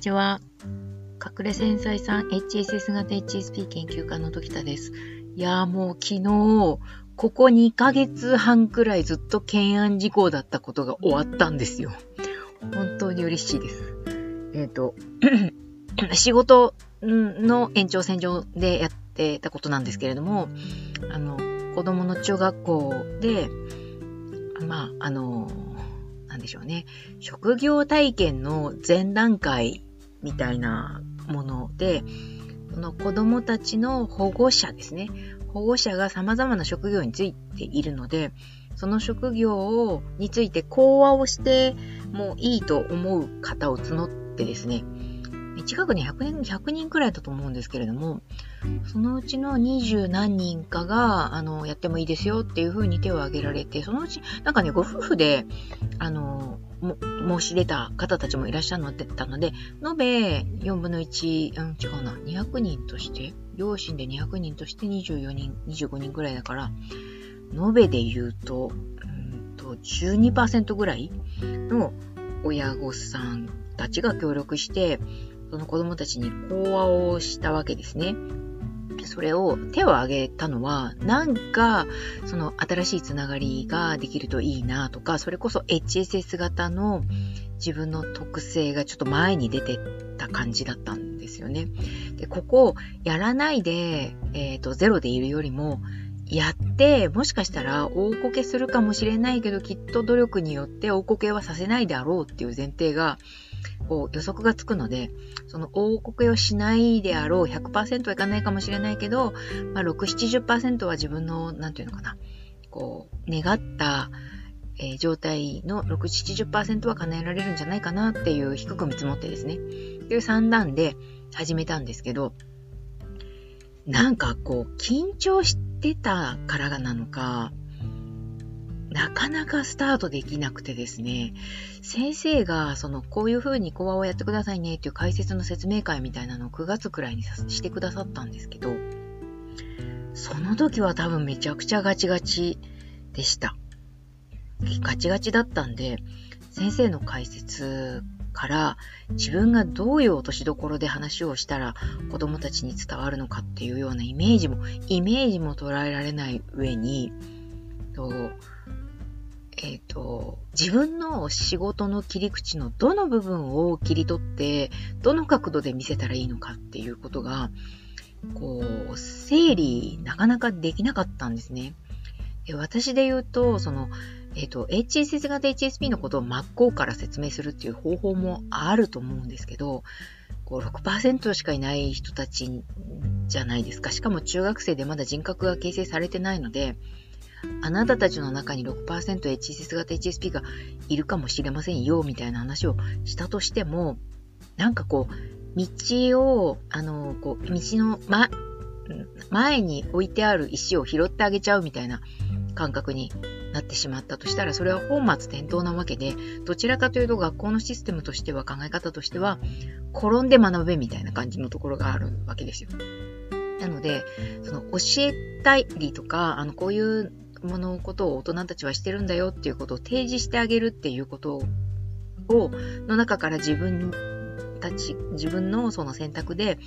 にちは。隠れ繊細さん HSS 型 HSP 研究家の時田です。いやーもう昨日、ここ2ヶ月半くらいずっと懸案事項だったことが終わったんですよ。本当に嬉しいです。えっ、ー、と、仕事の延長線上でやってたことなんですけれども、あの、子供の中学校で、まあ、あの、なんでしょうね、職業体験の前段階みたいなもので、その子供たちの保護者ですね。保護者が様々な職業についているので、その職業をについて講話をしてもいいと思う方を募ってですね、近くに100人、100人くらいだと思うんですけれども、そのうちの20何人かが、あの、やってもいいですよっていう風に手を挙げられて、そのうち、なんかね、ご夫婦で、あの、申し出た方たちもいらっしゃるので、たので、延べ4分の1、うん、違うな、200人として、両親で200人として24人、25人くらいだから、延べで言うと、うんと12%ぐらいの親御さんたちが協力して、その子供たちに講話をしたわけですね。それを手を挙げたのは、なんか、その新しいつながりができるといいなとか、それこそ HSS 型の自分の特性がちょっと前に出てた感じだったんですよね。で、ここ、やらないで、えっ、ー、と、ゼロでいるよりも、やって、もしかしたら大こけするかもしれないけど、きっと努力によって大こけはさせないであろうっていう前提が、こう予測がつくので、その大こけをしないであろう100%はいかないかもしれないけど、まあ、6、70%は自分の、なんていうのかな、こう、願った、えー、状態の6、70%は叶えられるんじゃないかなっていう低く見積もってですね、っていう3段で始めたんですけど、なんかこう、緊張してたからなのか、なかなかスタートできなくてですね、先生が、その、こういう風に講話をやってくださいねっていう解説の説明会みたいなのを9月くらいにしてくださったんですけど、その時は多分めちゃくちゃガチガチでした。ガチガチだったんで、先生の解説から自分がどういう落としどころで話をしたら子供たちに伝わるのかっていうようなイメージも、イメージも捉えられない上に、えっ、ー、と、自分の仕事の切り口のどの部分を切り取って、どの角度で見せたらいいのかっていうことが、こう、整理なかなかできなかったんですね。で私で言うと、その、えっ、ー、と、HSS 型 HSP のことを真っ向から説明するっていう方法もあると思うんですけど、こう6%しかいない人たちじゃないですか。しかも中学生でまだ人格が形成されてないので、あなたたちの中に 6%HSS 型 HSP がいるかもしれませんよ、みたいな話をしたとしても、なんかこう、道を、あの、こう、道の、ま、前に置いてある石を拾ってあげちゃうみたいな感覚になってしまったとしたら、それは本末転倒なわけで、どちらかというと学校のシステムとしては、考え方としては、転んで学べみたいな感じのところがあるわけですよ。なので、その教えたりとか、あの、こういうのことを大人たちはしてるんだよっていうことを提示してあげるっていうことを、の中から自分たち、自分のその選択で、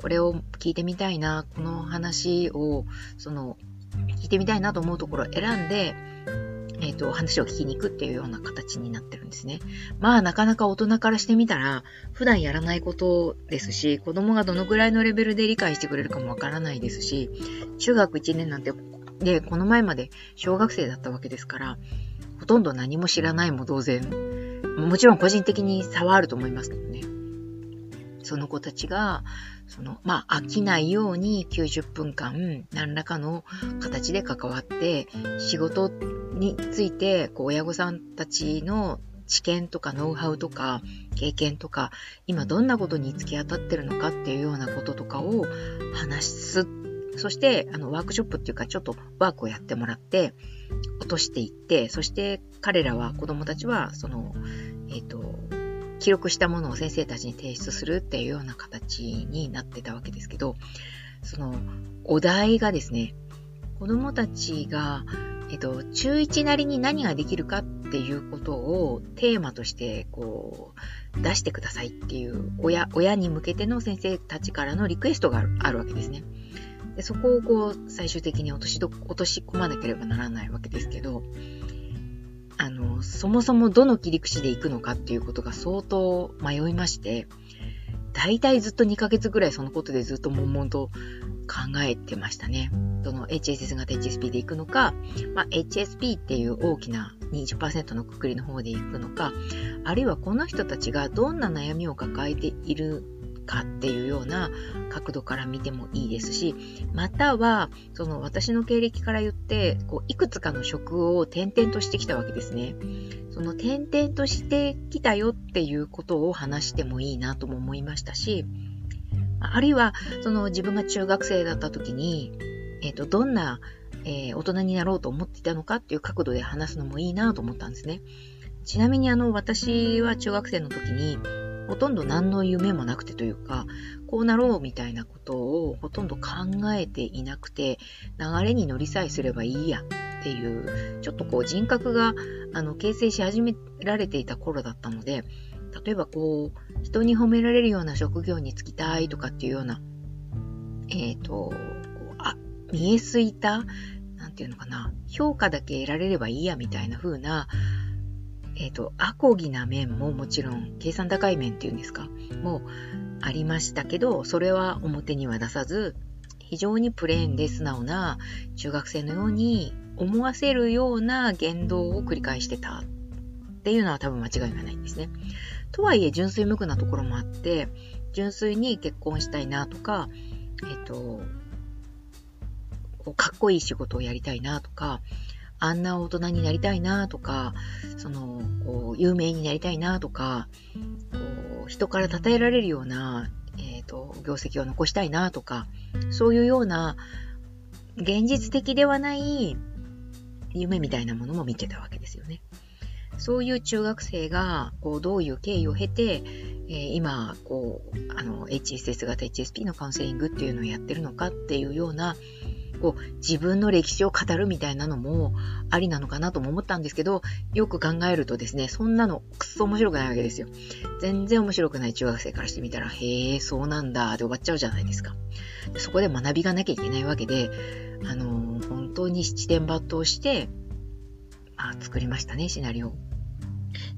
これを聞いてみたいな、この話を、その、聞いてみたいなと思うところを選んで、えっ、ー、と、話を聞きに行くっていうような形になってるんですね。まあ、なかなか大人からしてみたら、普段やらないことですし、子供がどのぐらいのレベルで理解してくれるかもわからないですし、中学1年なんてで、この前まで小学生だったわけですから、ほとんど何も知らないも同然。もちろん個人的に差はあると思いますけどね。その子たちが、その、まあ、飽きないように90分間、何らかの形で関わって、仕事について、こう、親御さんたちの知見とかノウハウとか経験とか、今どんなことに突き当たってるのかっていうようなこととかを話すそして、あの、ワークショップっていうか、ちょっとワークをやってもらって、落としていって、そして彼らは、子供たちは、その、えっ、ー、と、記録したものを先生たちに提出するっていうような形になってたわけですけど、その、お題がですね、子供たちが、えっと、中1なりに何ができるかっていうことをテーマとして、こう、出してくださいっていう親、親に向けての先生たちからのリクエストがあるわけですね。でそこをこう、最終的に落としど、落とし込まなければならないわけですけど、あの、そもそもどの切り口で行くのかっていうことが相当迷いまして、大体ずっと2ヶ月ぐらいそのことでずっと悶々と考えてましたね。どの HSS 型 HSP で行くのか、まあ、HSP っていう大きな20%のくくりの方で行くのか、あるいはこの人たちがどんな悩みを抱えているかっていうような角度から見てもいいですし、または、その私の経歴から言って、こういくつかの職を転々としてきたわけですね。その転々としてきたよっていうことを話してもいいなとも思いましたし、あるいは、その自分が中学生だった時に、えっ、ー、と、どんな、えー、大人になろうと思っていたのかっていう角度で話すのもいいなと思ったんですね。ちなみにあの、私は中学生の時に、ほとんど何の夢もなくてというか、こうなろうみたいなことをほとんど考えていなくて、流れに乗りさえすればいいやっていう、ちょっとこう人格があの形成し始められていた頃だったので、例えばこう、人に褒められるような職業に就きたいとかっていうような、えっ、ー、と、こうあ、見えすいた、なんていうのかな、評価だけ得られればいいやみたいな風な、えっ、ー、と、アコギな面ももちろん、計算高い面っていうんですか、もありましたけど、それは表には出さず、非常にプレーンで素直な中学生のように思わせるような言動を繰り返してたっていうのは多分間違いがないんですね。とはいえ純粋無垢なところもあって、純粋に結婚したいなとか、えっ、ー、と、かっこいい仕事をやりたいなとか、あんな大人になりたいなとか、その、こう、有名になりたいなとか、こう、人から称えられるような、えっ、ー、と、業績を残したいなとか、そういうような、現実的ではない夢みたいなものも見てたわけですよね。そういう中学生が、こう、どういう経緯を経て、えー、今、こう、あの、HSS 型 HSP のカウンセリングっていうのをやってるのかっていうような、こう、自分の歴史を語るみたいなのもありなのかなとも思ったんですけど、よく考えるとですね、そんなのくっそ面白くないわけですよ。全然面白くない中学生からしてみたら、へえ、そうなんだ、で終わっちゃうじゃないですか。そこで学びがなきゃいけないわけで、あのー、本当に七点抜刀して、まあ、作りましたね、シナリオ。っ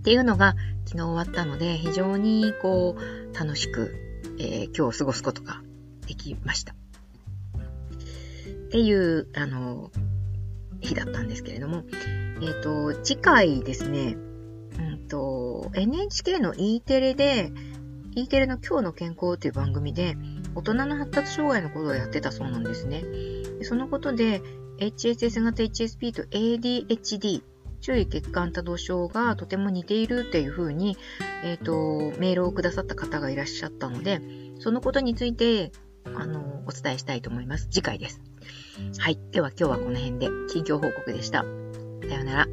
ていうのが昨日終わったので、非常にこう、楽しく、えー、今日を過ごすことができました。っていう、あの、日だったんですけれども、えっ、ー、と、次回ですね、うんと、NHK の E テレで、E テレの今日の健康という番組で、大人の発達障害のことをやってたそうなんですね。そのことで、HSS 型 HSP と ADHD、注意欠陥多動症がとても似ているっていうふうに、えっ、ー、と、メールをくださった方がいらっしゃったので、そのことについて、あの、お伝えしたいと思います。次回です。はい。では今日はこの辺で近況報告でした。さようなら。